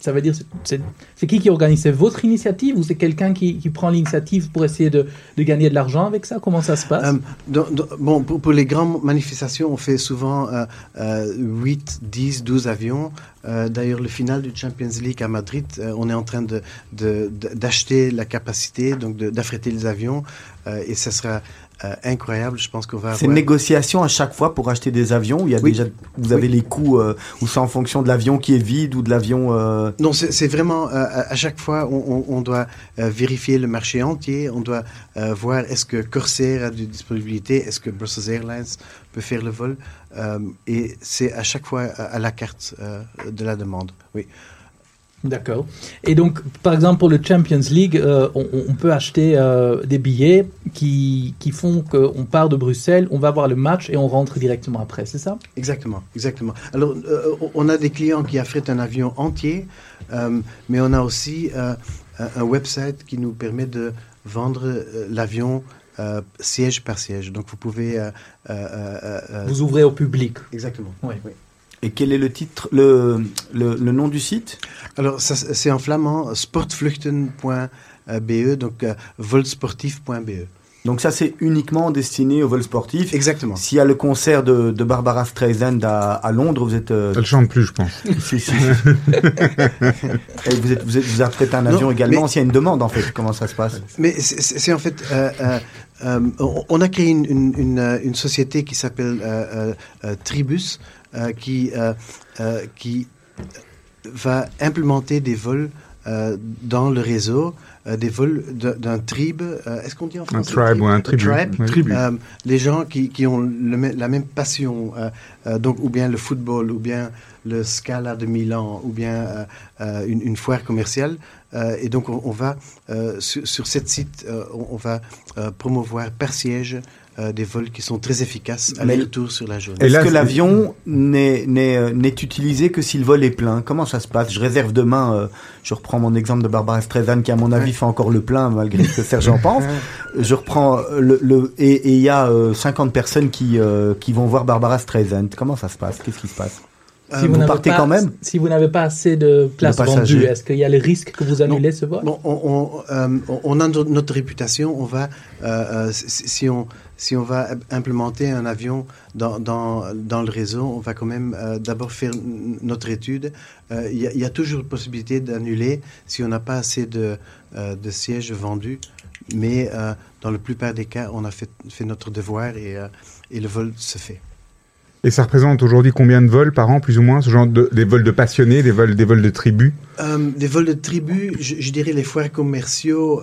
Speaker 3: ça veut dire, c'est qui qui organise? C'est votre initiative ou c'est quelqu'un qui, qui prend l'initiative pour essayer de, de gagner de l'argent avec ça? Comment ça se passe?
Speaker 2: Euh, dans- dans- bon, pour, pour les grandes manifestations, on fait souvent euh, euh, 8, 10, 12 avions. Euh, D'ailleurs, le final du Champions League à Madrid, euh, on est en train de- de- d'acheter la capacité, donc d'affréter les avions. et ça sera euh, incroyable. Je pense qu'on va
Speaker 1: C'est une négociation à chaque fois pour acheter des avions. Il y a
Speaker 2: Oui.
Speaker 1: déjà, vous avez les coûts euh, ou c'est en fonction de l'avion qui est vide ou de l'avion. euh,
Speaker 2: Non, c'est vraiment, euh, à chaque fois, on, on- on doit vérifier le marché entier. On doit voir est-ce que Corsair a de disponibilité, est-ce que Brussels Airlines peut faire le vol. Et c'est à chaque fois à, à la carte de la demande. Oui.
Speaker 3: D'accord. Et donc, par exemple, pour le Champions League, euh, on, on peut acheter euh, des billets qui, qui font qu'on part de Bruxelles, on va voir le match et on rentre directement après, c'est ça?
Speaker 2: Exactement, exactement. Alors, euh, on a des clients qui affrètent un avion entier, mais on a aussi un website qui nous permet de vendre l'avion euh, siège par siège. Donc, vous pouvez... euh, euh,
Speaker 3: Vous ouvrez au public.
Speaker 2: Exactement.
Speaker 3: Oui.
Speaker 2: oui.
Speaker 1: Et quel est le titre, le, le, le nom du site?
Speaker 2: Alors, c'est en flamand sportvluchten.be, donc euh, volsportif.be.
Speaker 1: Donc ça, c'est uniquement destiné au vol sportif.
Speaker 2: Exactement.
Speaker 1: S'il y a le concert de, de Barbara Streisand à, à Londres, vous êtes, euh,
Speaker 4: Elle chante plus, je pense. *laughs*
Speaker 1: si, si. Et vous êtes, vous êtes, vous apprêtez un avion
Speaker 2: Non,
Speaker 1: également.
Speaker 2: mais-
Speaker 1: S'il y a une demande, en fait, comment ça se passe?
Speaker 2: Mais c'est- en fait, euh, euh, euh, on a créé une, une, une, une société qui s'appelle euh, euh, euh, Tribus, euh, qui, euh, euh, qui va implémenter des vols euh, dans le réseau, euh, des vols d'un tribe. euh, Est-ce qu'on dit en
Speaker 4: Un
Speaker 2: français
Speaker 4: tribe ou un tribu.
Speaker 2: tribe.
Speaker 4: Oui.
Speaker 5: Tribu.
Speaker 2: Euh, les gens qui, qui ont le la même passion, euh, euh, donc ou bien le football, ou bien le Scala de Milan, ou bien euh, euh, une, une foire commerciale. Euh, et donc on, on va euh, sur, sur cette site, euh, on, on va euh, promouvoir par siège euh, des vols qui sont très efficaces
Speaker 1: Mais-
Speaker 2: aller-retour sur la journée.
Speaker 1: Est-ce que l'avion n'est n'est, euh, n'est utilisé que si le vol est plein? Comment ça se passe? Je réserve demain, euh, je reprends mon exemple de Barbara Streisand qui à mon avis fait encore le plein malgré ce que Serge en *laughs* pense. Je reprends le, le et il y a euh, 50 personnes qui euh, qui vont voir Barbara Streisand. Comment ça se passe? Qu'est-ce qui se passe?
Speaker 2: Euh,
Speaker 1: vous
Speaker 3: n'avez
Speaker 1: partez
Speaker 3: pas-
Speaker 1: quand même?
Speaker 3: Si vous n'avez pas assez de place
Speaker 1: De passagers.
Speaker 3: vendue, est-ce qu'il y a le risque que vous annulez ce vol?
Speaker 2: Bon, on, on, euh, on a no- notre réputation. On va, euh, si, si on, si on va implémenter un avion dans, dans, dans le réseau, on va quand même euh, d'abord faire notre étude. Euh, Il y, a- il y a toujours possibilité d'annuler si on n'a pas assez de, euh, de sièges vendus. Mais dans la plupart des cas, on a fait, fait notre devoir et, et le vol se fait.
Speaker 4: Et ça représente aujourd'hui combien de vols par an, plus ou moins ce genre de, Des vols de passionnés, des vols, des vols de tribus?
Speaker 2: Des vols de tribu, je, je dirais les foires commerciaux,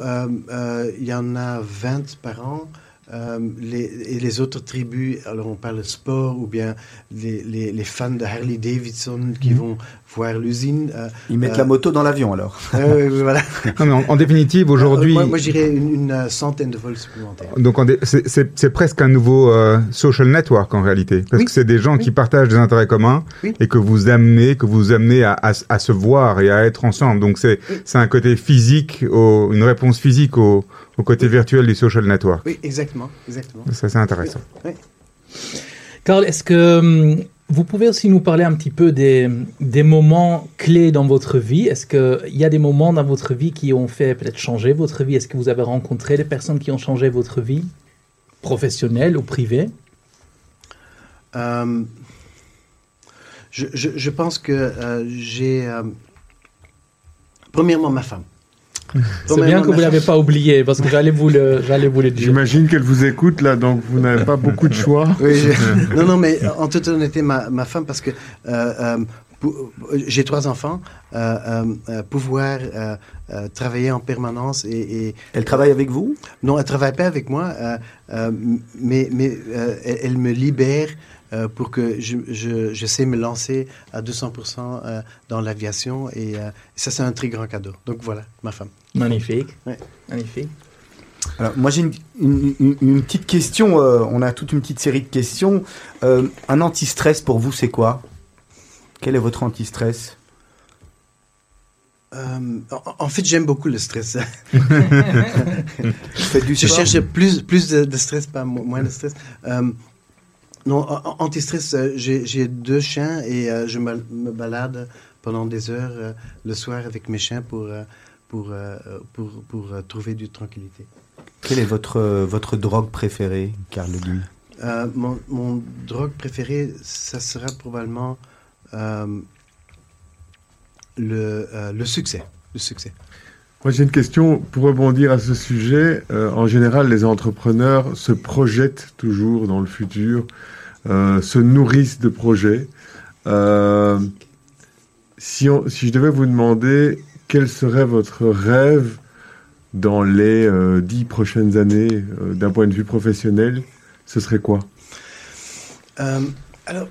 Speaker 2: il y en a 20 par an. Euh, les, et les autres tribus, alors on parle de sport ou bien les, les, les fans de Harley Davidson qui vont voir l'usine. euh,
Speaker 1: Ils mettent
Speaker 2: Euh,
Speaker 1: la moto dans l'avion alors. *laughs*
Speaker 2: euh, voilà. *laughs*
Speaker 4: Non, mais en, en définitive, aujourd'hui.
Speaker 2: Euh, moi, moi, je dirais une, une, euh, centaine de vols supplémentaires.
Speaker 4: Donc c'est- presque un nouveau euh, social network en réalité, parce
Speaker 2: Oui.
Speaker 4: que c'est des gens qui partagent des intérêts communs
Speaker 2: Oui.
Speaker 4: et que vous amenez, que vous amenez à, à, s- à se voir et à être ensemble. Donc c'est un côté physique, au, une réponse physique au, au côté virtuel du social network.
Speaker 2: Oui, exactement, exactement.
Speaker 4: Ça c'est intéressant.
Speaker 3: Karl, est-ce que hum, vous pouvez aussi nous parler un petit peu des, des moments clés dans votre vie? Est-ce qu'il y a des moments dans votre vie qui ont fait peut-être changer votre vie? Est-ce que vous avez rencontré des personnes qui ont changé votre vie? Professionnelle ou privée
Speaker 2: Euh, je, je, je pense que euh, j'ai... euh, premièrement, ma femme. *laughs*
Speaker 3: C'est bien que vous ne l'avez pas oublié parce que j'allais vous le, j'allais vous le dire.
Speaker 5: J'imagine qu'elle vous écoute là, donc vous n'avez pas beaucoup de choix.
Speaker 2: Oui, je- *laughs* non, non, mais en toute honnêteté, ma, ma femme, parce que euh, euh, j'ai trois enfants, euh, euh, euh, pouvoir euh, euh, travailler en permanence et, et
Speaker 1: Elle travaille avec vous?
Speaker 2: Non, elle travaille pas avec moi, euh, euh, mais, mais euh, elle, elle me libère euh, pour que je, je, je sais me lancer à 200% euh, dans l'aviation et euh, ça c'est un très grand cadeau. Donc voilà, ma femme.
Speaker 3: Magnifique.
Speaker 2: Ouais.
Speaker 3: Magnifique.
Speaker 1: Alors, moi, j'ai une, une- une- une petite question. euh, on a toute une petite série de questions. Euh, un anti-stress pour vous, c'est quoi? Quel est votre anti-stress?
Speaker 2: Euh, en, fait, j'aime beaucoup le stress. *laughs*
Speaker 1: Du
Speaker 2: Je cherche plus, plus de, de stress, pas mo- moins de stress. Euh, non, anti-stress, euh, j'ai deux chiens et euh, je me, me balade pendant des heures euh, le soir avec mes chiens pour, pour, pour, pour, trouver du tranquillité.
Speaker 1: Quelle est votre, votre drogue préférée, Carl
Speaker 2: Euh, mon, mon drogue préférée, ça sera probablement euh, le, euh, le succès. Le succès.
Speaker 5: Moi, j'ai une question pour rebondir à ce sujet. Euh, en général, les entrepreneurs se projettent toujours dans le futur, euh, se nourrissent de projets. Euh, si, je devais vous demander quel serait votre rêve dans les dix prochaines années d'un point de vue professionnel, ce serait quoi?
Speaker 2: Alors,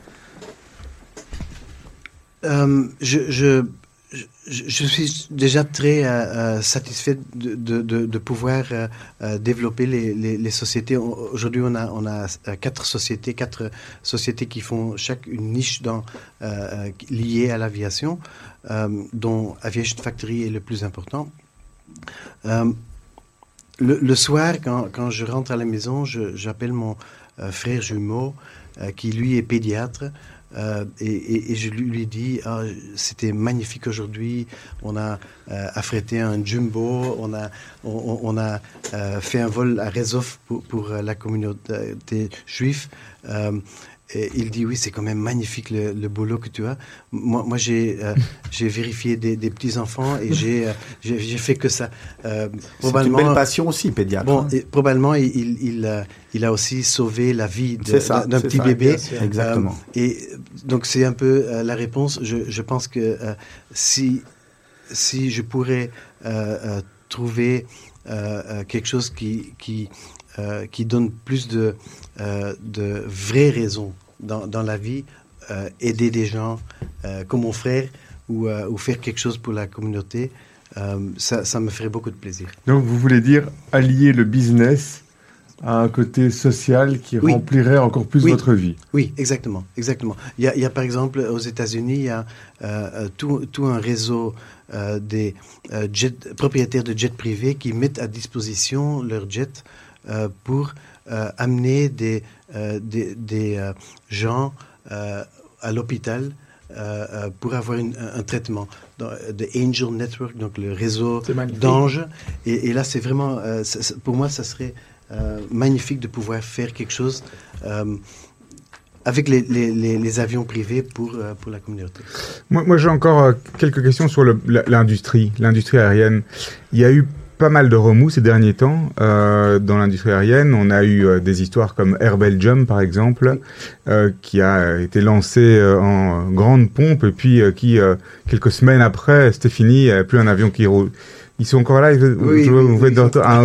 Speaker 2: je, je, suis déjà très euh, euh, satisfait de, pouvoir euh, développer les, sociétés. Aujourd'hui, on a, quatre sociétés, quatre sociétés qui font chaque une niche liée à l'aviation, dont Aviation Factory est le plus important. Le, soir, quand, je rentre à la maison, j'appelle mon frère jumeau, qui lui est pédiatre, euh, et, je lui, lui dis, Ah, c'était magnifique aujourd'hui, on a euh, affrété un jumbo, on a, on, a euh, fait un vol à Rezov pour, la communauté juive. Et il dit oui, c'est quand même magnifique le, le boulot que tu as. Moi, moi j'ai euh, *laughs* j'ai vérifié des, des petits enfants et j'ai euh, j'ai fait que ça. Euh,
Speaker 1: C'est une belle passion aussi, pédiatre.
Speaker 2: Bon,
Speaker 1: hein.
Speaker 2: et probablement, il, il, il, a aussi sauvé la vie de-
Speaker 1: C'est ça,
Speaker 2: d'un
Speaker 1: c'est
Speaker 2: petit
Speaker 1: ça,
Speaker 2: bébé.
Speaker 1: Exactement.
Speaker 2: Et donc, c'est un peu la réponse. Je, je pense que si, si je pourrais trouver quelque chose qui, qui, euh, qui donne plus de, euh, de vraies raisons dans, dans la vie, euh, aider des gens comme mon frère ou, ou faire quelque chose pour la communauté, ça, ça me ferait beaucoup de plaisir.
Speaker 5: Donc, vous voulez dire allier le business à un côté social qui
Speaker 2: Oui.
Speaker 5: remplirait encore plus
Speaker 2: Oui.
Speaker 5: votre vie
Speaker 2: Oui, exactement, exactement. Il y a, il y a, par exemple aux États-Unis, il y a tout, tout un réseau des jets- propriétaires de jets privés qui mettent à disposition leurs jets euh, pour euh, amener des, euh, des, des, euh, gens euh, à l'hôpital. euh, euh, pour avoir une- un, un traitement dans de Angel Network, donc le réseau d'anges. Et, et là, c'est vraiment, euh, pour moi, ça serait euh, magnifique de pouvoir faire quelque chose euh, avec les, les, les, les avions privés pour, euh, pour la communauté.
Speaker 4: Moi, moi j'ai encore euh, quelques questions sur l'industrie, l'industrie aérienne. Il y a eu pas mal de remous ces derniers temps euh, dans l'industrie aérienne. On a eu euh, des histoires comme Air Belgium, par exemple, euh, qui a été lancé euh, en grande pompe et puis euh, qui, euh, quelques semaines après, c'était fini, il n'y avait plus un avion qui roule. Ils sont encore là, ils,
Speaker 2: Oui,
Speaker 4: je-
Speaker 2: oui,
Speaker 4: vous
Speaker 2: oui,